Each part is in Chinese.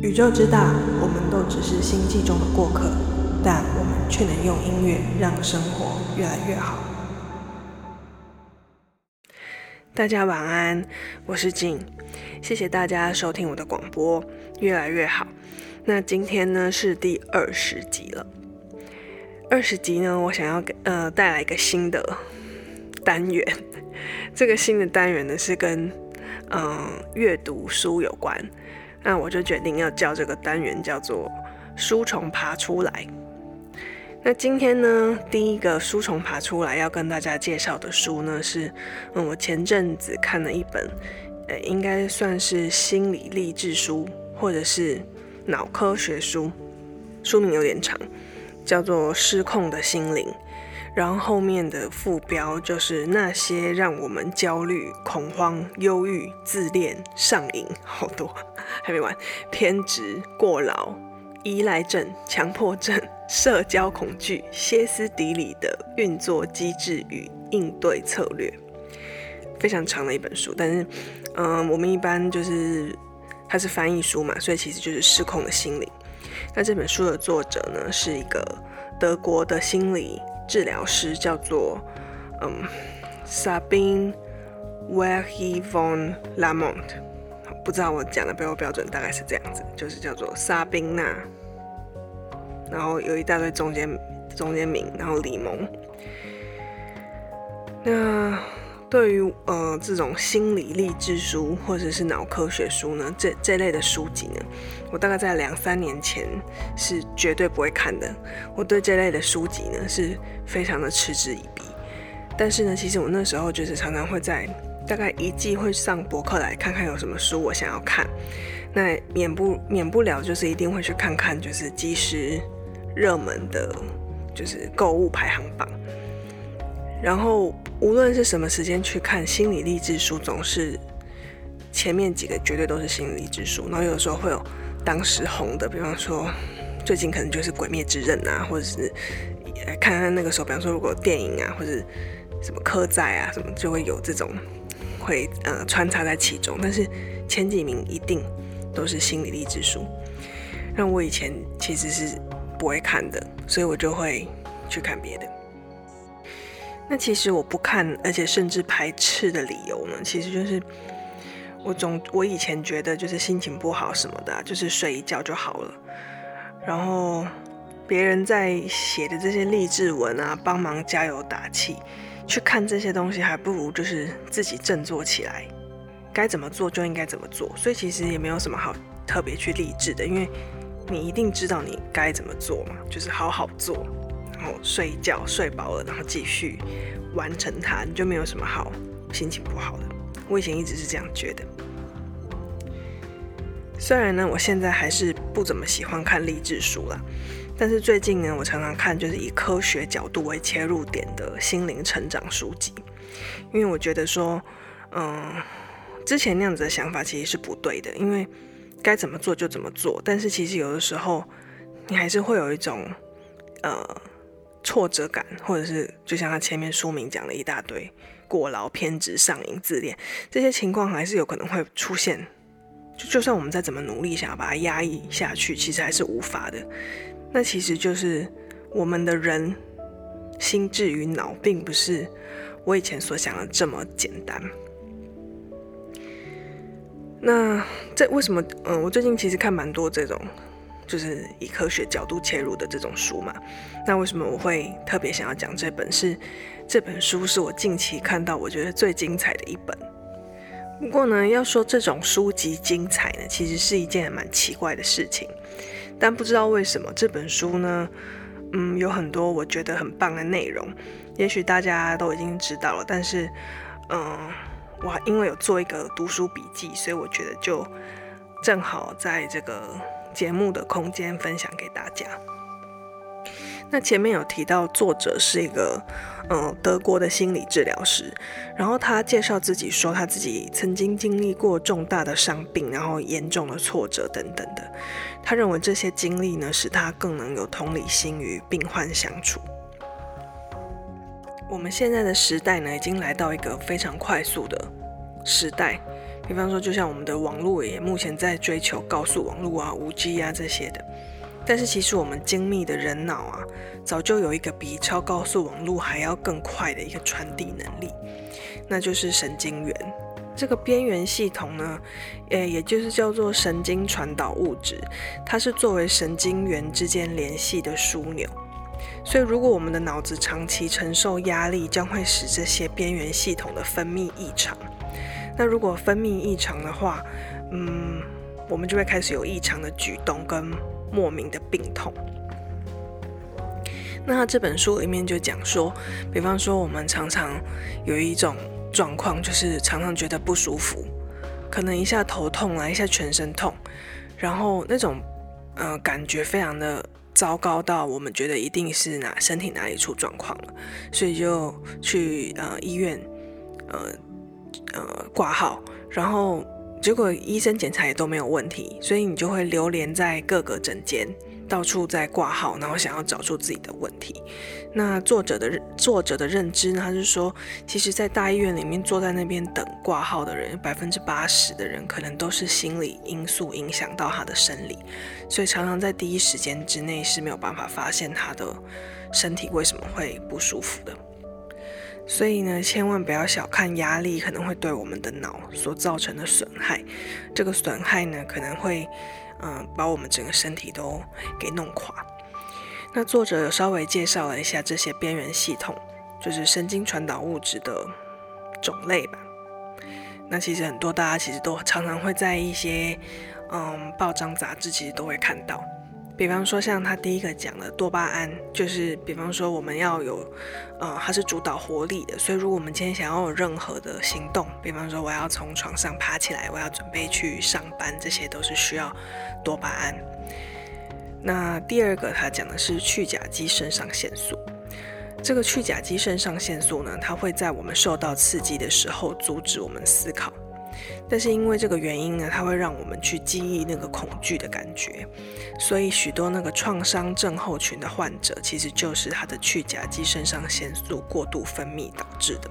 宇宙之大，我们都只是星际中的过客，但我们却能用音乐让生活越来越好。大家晚安，我是静，谢谢大家收听我的广播，越来越好。那今天呢是第二十集了，二十集呢，我想要给呃带来一个新的单元，这个新的单元呢是跟嗯、呃、阅读书有关。那我就决定要叫这个单元叫做“书虫爬出来”。那今天呢，第一个书虫爬出来要跟大家介绍的书呢，是嗯，我前阵子看了一本，呃，应该算是心理励志书，或者是脑科学书，书名有点长，叫做《失控的心灵》。然后后面的副标就是那些让我们焦虑、恐慌、忧郁、自恋、上瘾，好多还没完，偏执、过劳、依赖症、强迫症、社交恐惧、歇斯底里的运作机制与应对策略，非常长的一本书。但是，嗯，我们一般就是它是翻译书嘛，所以其实就是失控的心灵。那这本书的作者呢，是一个德国的心理。治疗师叫做嗯 Sabine w e r h e von Lamont，不知道我讲的背后标准，大概是这样子，就是叫做沙宾娜，然后有一大堆中间中间名，然后李蒙。那对于呃这种心理励志书或者是脑科学书呢，这这类的书籍呢，我大概在两三年前是绝对不会看的。我对这类的书籍呢是非常的嗤之以鼻。但是呢，其实我那时候就是常常会在大概一季会上博客来看看有什么书我想要看。那免不免不了就是一定会去看看就是即时热门的，就是购物排行榜。然后无论是什么时间去看心理励志书，总是前面几个绝对都是心理励志书。然后有的时候会有当时红的，比方说最近可能就是《鬼灭之刃》啊，或者是看看那个时候，比方说如果电影啊，或者什么刻在啊什么，就会有这种会呃穿插在其中。但是前几名一定都是心理励志书。让我以前其实是不会看的，所以我就会去看别的。那其实我不看，而且甚至排斥的理由呢，其实就是我总我以前觉得就是心情不好什么的，就是睡一觉就好了。然后别人在写的这些励志文啊，帮忙加油打气，去看这些东西，还不如就是自己振作起来，该怎么做就应该怎么做。所以其实也没有什么好特别去励志的，因为你一定知道你该怎么做嘛，就是好好做。然后睡觉，睡饱了，然后继续完成它，你就没有什么好心情不好的。我以前一直是这样觉得。虽然呢，我现在还是不怎么喜欢看励志书啦，但是最近呢，我常常看就是以科学角度为切入点的心灵成长书籍，因为我觉得说，嗯，之前那样子的想法其实是不对的，因为该怎么做就怎么做，但是其实有的时候你还是会有一种，呃。挫折感，或者是就像他前面书名讲了一大堆过劳、偏执、上瘾、自恋这些情况，还是有可能会出现。就就算我们再怎么努力，想要把它压抑下去，其实还是无法的。那其实就是我们的人心智与脑，并不是我以前所想的这么简单。那这为什么？嗯，我最近其实看蛮多这种。就是以科学角度切入的这种书嘛，那为什么我会特别想要讲这本？是这本书是我近期看到我觉得最精彩的一本。不过呢，要说这种书籍精彩呢，其实是一件蛮奇怪的事情。但不知道为什么这本书呢，嗯，有很多我觉得很棒的内容。也许大家都已经知道了，但是，嗯，我因为有做一个读书笔记，所以我觉得就正好在这个。节目的空间分享给大家。那前面有提到，作者是一个嗯德国的心理治疗师，然后他介绍自己说，他自己曾经经历过重大的伤病，然后严重的挫折等等的。他认为这些经历呢，使他更能有同理心与病患相处。我们现在的时代呢，已经来到一个非常快速的时代。比方说，就像我们的网络也目前在追求高速网络啊、五 G 啊这些的。但是其实我们精密的人脑啊，早就有一个比超高速网络还要更快的一个传递能力，那就是神经元。这个边缘系统呢，诶，也就是叫做神经传导物质，它是作为神经元之间联系的枢纽。所以，如果我们的脑子长期承受压力，将会使这些边缘系统的分泌异常。那如果分泌异常的话，嗯，我们就会开始有异常的举动跟莫名的病痛。那这本书里面就讲说，比方说我们常常有一种状况，就是常常觉得不舒服，可能一下头痛啊，一下全身痛，然后那种呃感觉非常的。糟糕到我们觉得一定是哪身体哪里出状况了，所以就去呃医院呃呃挂号，然后结果医生检查也都没有问题，所以你就会流连在各个诊间。到处在挂号，然后想要找出自己的问题。那作者的作者的认知呢？他是说，其实，在大医院里面坐在那边等挂号的人，百分之八十的人可能都是心理因素影响到他的生理，所以常常在第一时间之内是没有办法发现他的身体为什么会不舒服的。所以呢，千万不要小看压力可能会对我们的脑所造成的损害。这个损害呢，可能会。嗯，把我们整个身体都给弄垮。那作者有稍微介绍了一下这些边缘系统，就是神经传导物质的种类吧。那其实很多大家其实都常常会在一些嗯报章杂志其实都会看到。比方说，像他第一个讲的多巴胺，就是比方说我们要有，呃，它是主导活力的，所以如果我们今天想要有任何的行动，比方说我要从床上爬起来，我要准备去上班，这些都是需要多巴胺。那第二个他讲的是去甲基肾上腺素，这个去甲基肾上腺素呢，它会在我们受到刺激的时候阻止我们思考。但是因为这个原因呢，它会让我们去记忆那个恐惧的感觉，所以许多那个创伤症候群的患者，其实就是他的去甲基肾上腺素过度分泌导致的。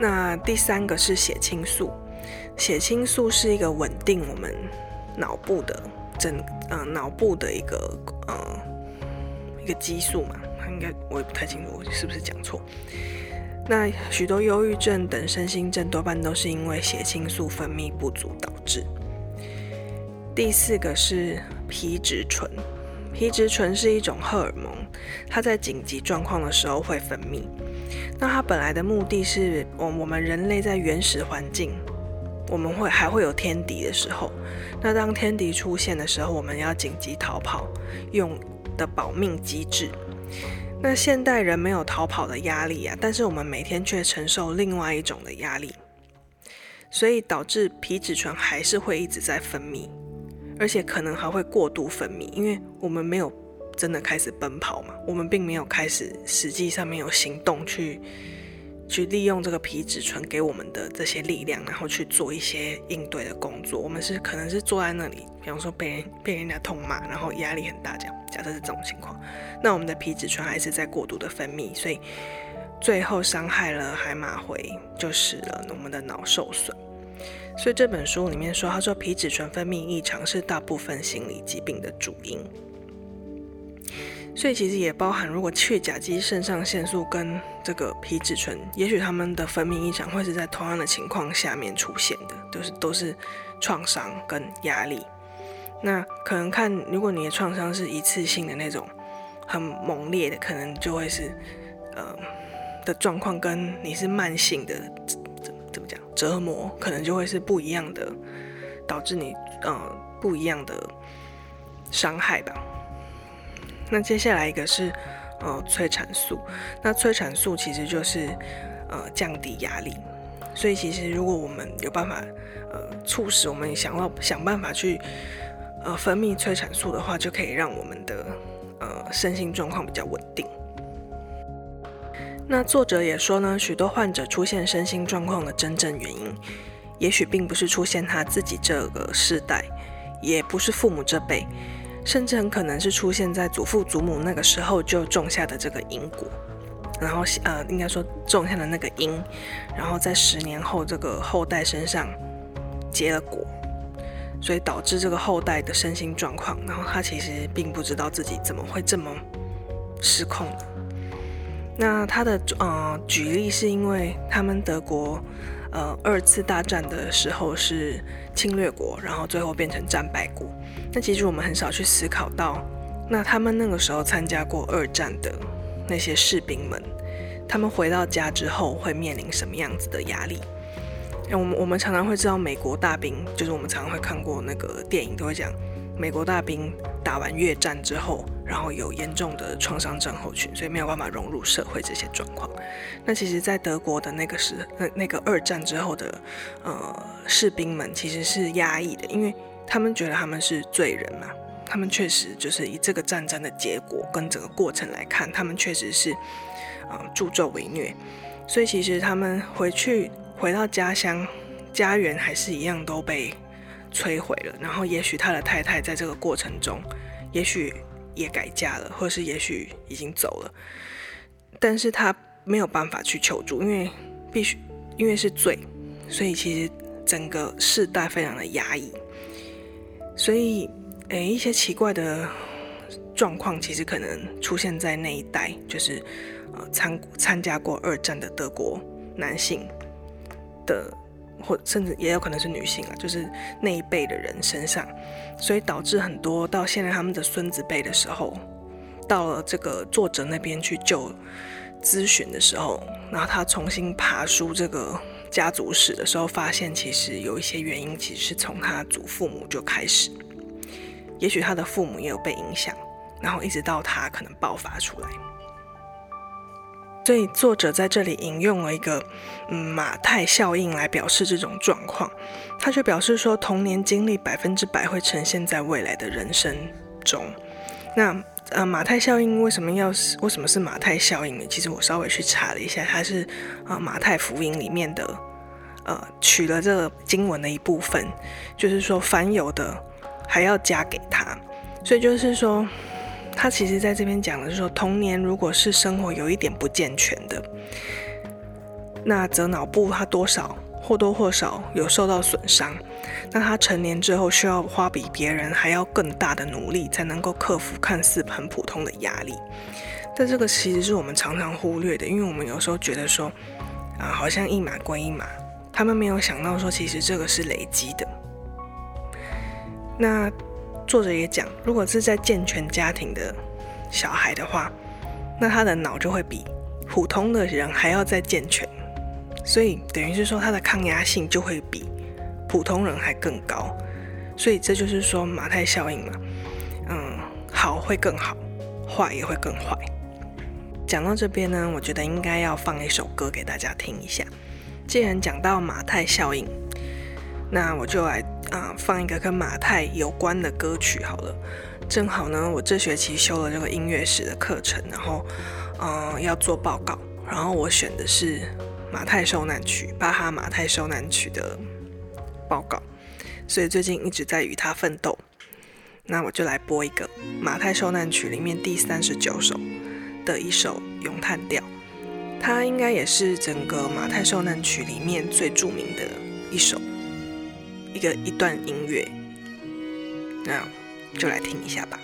那第三个是血清素，血清素是一个稳定我们脑部的整呃脑部的一个呃一个激素嘛，应该我也不太清楚，我是不是讲错？那许多忧郁症等身心症多半都是因为血清素分泌不足导致。第四个是皮质醇，皮质醇是一种荷尔蒙，它在紧急状况的时候会分泌。那它本来的目的是，我我们人类在原始环境，我们会还会有天敌的时候，那当天敌出现的时候，我们要紧急逃跑用的保命机制。那现代人没有逃跑的压力啊，但是我们每天却承受另外一种的压力，所以导致皮质醇还是会一直在分泌，而且可能还会过度分泌，因为我们没有真的开始奔跑嘛，我们并没有开始实际上没有行动去。去利用这个皮质醇给我们的这些力量，然后去做一些应对的工作。我们是可能是坐在那里，比方说被人被人家痛骂，然后压力很大这样。假设是这种情况，那我们的皮质醇还是在过度的分泌，所以最后伤害了海马回，就使了我们的脑受损。所以这本书里面说，他说皮质醇分泌异常是大部分心理疾病的主因。所以其实也包含，如果去甲基肾上腺素跟这个皮质醇，也许他们的分泌异常会是在同样的情况下面出现的，就是都是创伤跟压力。那可能看，如果你的创伤是一次性的那种很猛烈的，可能就会是呃的状况，跟你是慢性的怎怎么讲折磨，可能就会是不一样的，导致你呃不一样的伤害吧。那接下来一个是，呃，催产素。那催产素其实就是，呃，降低压力。所以其实如果我们有办法，呃，促使我们想要想办法去，呃，分泌催产素的话，就可以让我们的，呃，身心状况比较稳定。那作者也说呢，许多患者出现身心状况的真正原因，也许并不是出现他自己这个世代，也不是父母这辈。甚至很可能是出现在祖父祖母那个时候就种下的这个因果，然后呃，应该说种下的那个因，然后在十年后这个后代身上结了果，所以导致这个后代的身心状况，然后他其实并不知道自己怎么会这么失控。那他的呃举例是因为他们德国呃二次大战的时候是侵略国，然后最后变成战败国。那其实我们很少去思考到，那他们那个时候参加过二战的。那些士兵们，他们回到家之后会面临什么样子的压力？我们我们常常会知道，美国大兵就是我们常常会看过那个电影，都会讲美国大兵打完越战之后，然后有严重的创伤症候群，所以没有办法融入社会这些状况。那其实，在德国的那个时那那个二战之后的呃士兵们，其实是压抑的，因为他们觉得他们是罪人嘛。他们确实就是以这个战争的结果跟整个过程来看，他们确实是，呃，助纣为虐，所以其实他们回去回到家乡，家园还是一样都被摧毁了。然后也许他的太太在这个过程中，也许也改嫁了，或是也许已经走了，但是他没有办法去求助，因为必须因为是罪，所以其实整个世代非常的压抑，所以。诶，一些奇怪的状况其实可能出现在那一代，就是呃参参加过二战的德国男性的，或甚至也有可能是女性啊，就是那一辈的人身上，所以导致很多到现在他们的孙子辈的时候，到了这个作者那边去就咨询的时候，然后他重新爬梳这个家族史的时候，发现其实有一些原因，其实是从他祖父母就开始。也许他的父母也有被影响，然后一直到他可能爆发出来。所以作者在这里引用了一个嗯马太效应来表示这种状况，他就表示说童年经历百分之百会呈现在未来的人生中。那呃马太效应为什么要为什么是马太效应呢？其实我稍微去查了一下，它是啊、马太福音里面的呃取了这个经文的一部分，就是说凡有的。还要加给他，所以就是说，他其实在这边讲的是说，童年如果是生活有一点不健全的，那则脑部他多少或多或少有受到损伤，那他成年之后需要花比别人还要更大的努力，才能够克服看似很普通的压力。但这个其实是我们常常忽略的，因为我们有时候觉得说，啊，好像一码归一码，他们没有想到说，其实这个是累积的。那作者也讲，如果是在健全家庭的小孩的话，那他的脑就会比普通的人还要再健全，所以等于是说他的抗压性就会比普通人还更高，所以这就是说马太效应嘛，嗯，好会更好，坏也会更坏。讲到这边呢，我觉得应该要放一首歌给大家听一下。既然讲到马太效应，那我就来。啊，放一个跟马太有关的歌曲好了。正好呢，我这学期修了这个音乐史的课程，然后，嗯、要做报告，然后我选的是马太受难曲，巴哈马太受难曲的报告，所以最近一直在与他奋斗。那我就来播一个马太受难曲里面第三十九首的一首咏叹调，它应该也是整个马太受难曲里面最著名的一首。一个一段音乐，那就来听一下吧。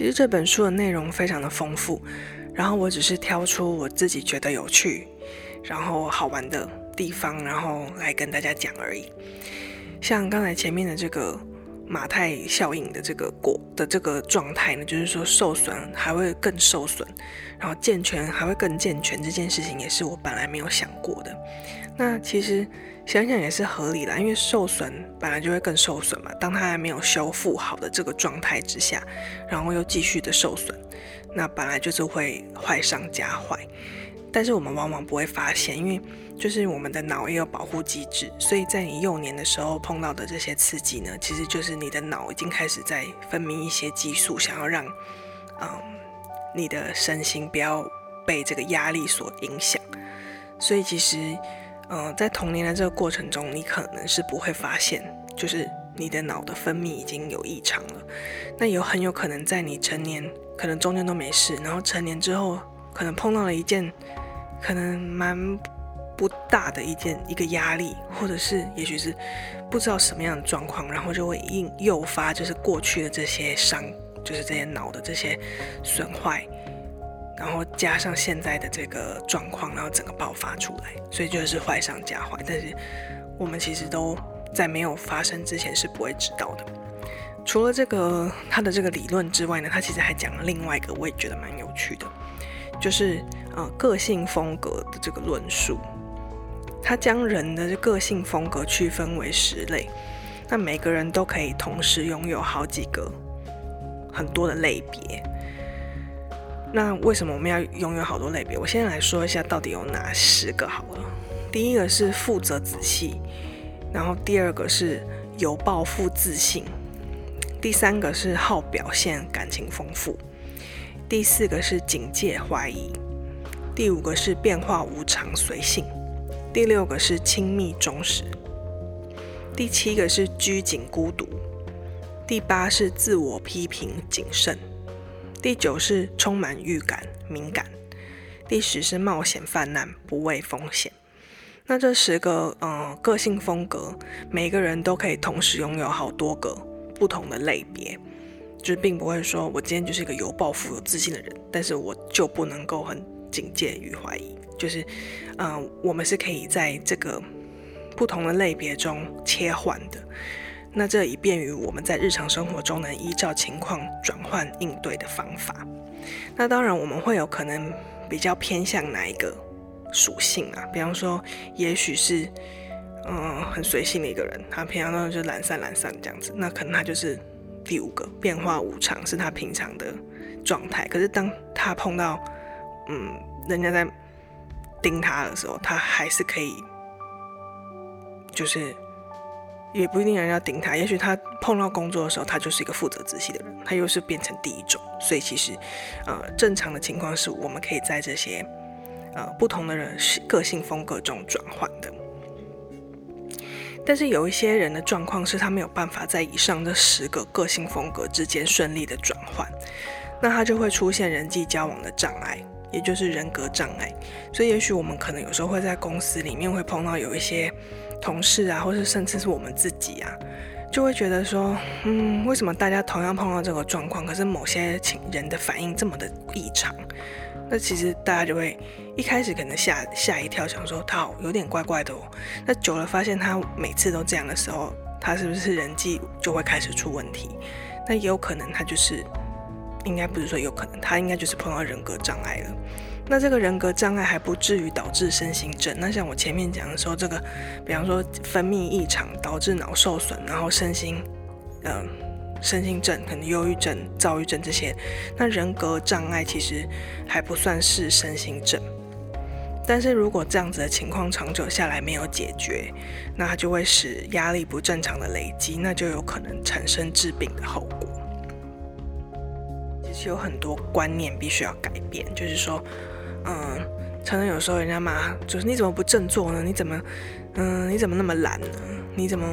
其实这本书的内容非常的丰富，然后我只是挑出我自己觉得有趣，然后好玩的地方，然后来跟大家讲而已。像刚才前面的这个马太效应的这个果的这个状态呢，就是说受损还会更受损，然后健全还会更健全，这件事情也是我本来没有想过的。那其实想想也是合理的，因为受损本来就会更受损嘛。当它还没有修复好的这个状态之下，然后又继续的受损，那本来就是会坏上加坏。但是我们往往不会发现，因为就是我们的脑也有保护机制，所以在你幼年的时候碰到的这些刺激呢，其实就是你的脑已经开始在分泌一些激素，想要让嗯你的身心不要被这个压力所影响。所以其实。嗯、呃，在童年的这个过程中，你可能是不会发现，就是你的脑的分泌已经有异常了。那有很有可能在你成年，可能中间都没事，然后成年之后，可能碰到了一件可能蛮不大的一件一个压力，或者是也许是不知道什么样的状况，然后就会引诱发就是过去的这些伤，就是这些脑的这些损坏。然后加上现在的这个状况，然后整个爆发出来，所以就是坏上加坏。但是我们其实都在没有发生之前是不会知道的。除了这个他的这个理论之外呢，他其实还讲了另外一个，我也觉得蛮有趣的，就是呃个性风格的这个论述。他将人的个性风格区分为十类，那每个人都可以同时拥有好几个很多的类别。那为什么我们要拥有好多类别？我先来说一下到底有哪十个好了。第一个是负责仔细，然后第二个是有抱负自信，第三个是好表现感情丰富，第四个是警戒怀疑，第五个是变化无常随性，第六个是亲密忠实，第七个是拘谨孤独，第八是自我批评谨慎。第九是充满预感、敏感，第十是冒险犯难、不畏风险。那这十个呃个性风格，每个人都可以同时拥有好多个不同的类别，就是并不会说我今天就是一个有抱负、有自信的人，但是我就不能够很警戒与怀疑。就是嗯、我们是可以在这个不同的类别中切换的。那这以便于我们在日常生活中能依照情况转换应对的方法。那当然，我们会有可能比较偏向哪一个属性啊？比方说，也许是嗯很随性的一个人，他平常都是懒散懒散这样子，那可能他就是第五个变化无常，是他平常的状态。可是当他碰到嗯人家在盯他的时候，他还是可以就是。也不一定人要盯他，也许他碰到工作的时候，他就是一个负责仔细的人，他又是变成第一种，所以其实，呃，正常的情况是我们可以在这些，呃，不同的人个性风格中转换的。但是有一些人的状况是他没有办法在以上这十个个性风格之间顺利的转换，那他就会出现人际交往的障碍，也就是人格障碍。所以也许我们可能有时候会在公司里面会碰到有一些。同事啊，或是甚至是我们自己啊，就会觉得说，嗯，为什么大家同样碰到这个状况，可是某些情人的反应这么的异常？那其实大家就会一开始可能吓吓一跳，想说他好有点怪怪的哦。那久了发现他每次都这样的时候，他是不是人际就会开始出问题？那也有可能他就是，应该不是说有可能，他应该就是碰到人格障碍了。那这个人格障碍还不至于导致身心症。那像我前面讲的时候，这个，比方说分泌异常导致脑受损，然后身心，嗯、身心症，可能忧郁症、躁郁症这些。那人格障碍其实还不算是身心症。但是如果这样子的情况长久下来没有解决，那它就会使压力不正常的累积，那就有可能产生致病的后果。其实有很多观念必须要改变，就是说。嗯，常常有时候人家骂，就是你怎么不振作呢？你怎么，嗯，你怎么那么懒呢？你怎么，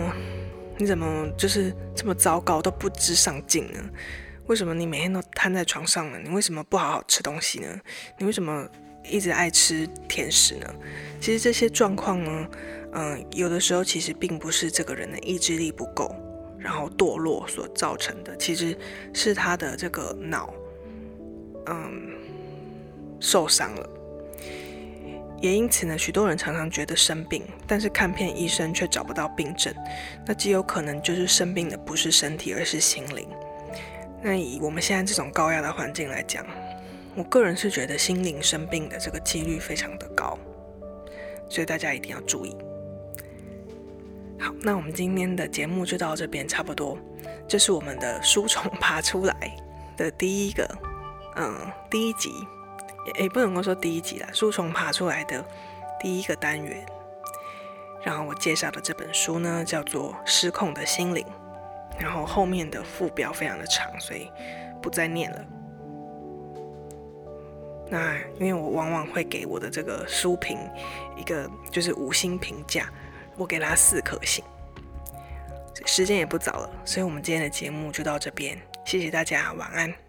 你怎么就是这么糟糕，都不知上进呢？为什么你每天都瘫在床上呢？你为什么不好好吃东西呢？你为什么一直爱吃甜食呢？其实这些状况呢，嗯，有的时候其实并不是这个人的意志力不够，然后堕落所造成的，其实是他的这个脑，嗯，受伤了。也因此呢，许多人常常觉得生病，但是看遍医生却找不到病症，那极有可能就是生病的不是身体，而是心灵。那以我们现在这种高压的环境来讲，我个人是觉得心灵生病的这个几率非常的高，所以大家一定要注意。好，那我们今天的节目就到这边差不多。这是我们的书虫爬出来的第一个，嗯，第一集，也不能够说第一集啦，书虫爬出来的第一个单元。然后我介绍的这本书呢，叫做《失控的心灵》，然后后面的副标非常的长，所以不再念了。那因为我往往会给我的这个书评一个就是五星评价。我给他四颗星，时间也不早了，所以我们今天的节目就到这边，谢谢大家，晚安。